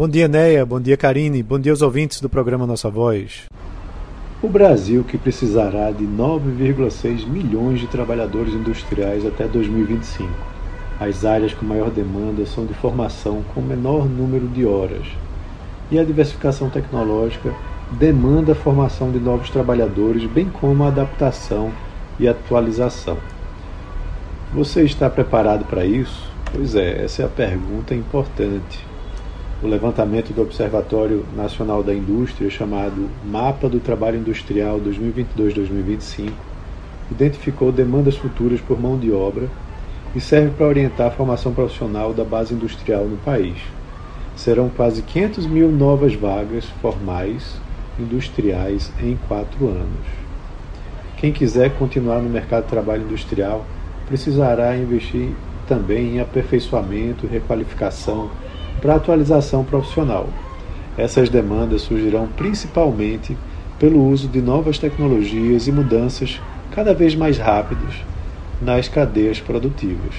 Bom dia, Neia. Bom dia, Karine. Bom dia aos ouvintes do programa Nossa Voz. O Brasil, que precisará de 9,6 milhões de trabalhadores industriais até 2025. As áreas com maior demanda são de formação com menor número de horas. E a diversificação tecnológica demanda a formação de novos trabalhadores, bem como a adaptação e atualização. Você está preparado para isso? Pois é, essa é a pergunta importante. O levantamento do Observatório Nacional da Indústria, chamado Mapa do Trabalho Industrial 2022-2025, identificou demandas futuras por mão de obra e serve para orientar a formação profissional da base industrial no país. Serão quase 500 mil novas vagas formais industriais em quatro anos. Quem quiser continuar no mercado de trabalho industrial precisará investir também em aperfeiçoamento requalificação para atualização profissional. Essas demandas surgirão principalmente pelo uso de novas tecnologias e mudanças cada vez mais rápidas nas cadeias produtivas.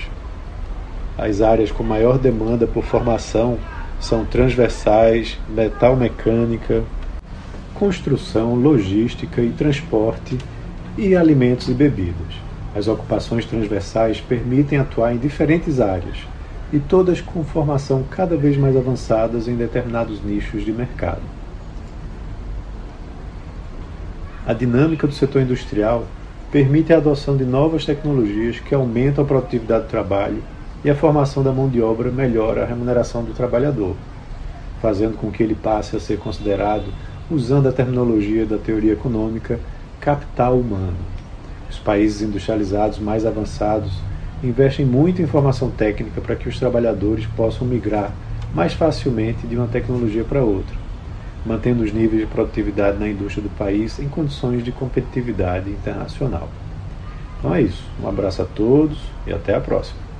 As áreas com maior demanda por formação são transversais, metal mecânica, construção, logística e transporte e alimentos e bebidas. As ocupações transversais permitem atuar em diferentes áreas e todas com formação cada vez mais avançadas em determinados nichos de mercado. A dinâmica do setor industrial permite a adoção de novas tecnologias que aumentam a produtividade do trabalho e a formação da mão de obra melhora a remuneração do trabalhador, fazendo com que ele passe a ser considerado, usando a terminologia da teoria econômica, capital humano. Os países industrializados mais avançados investem muito em formação técnica para que os trabalhadores possam migrar mais facilmente de uma tecnologia para outra, mantendo os níveis de produtividade na indústria do país em condições de competitividade internacional. Então é isso. Um abraço a todos e até a próxima.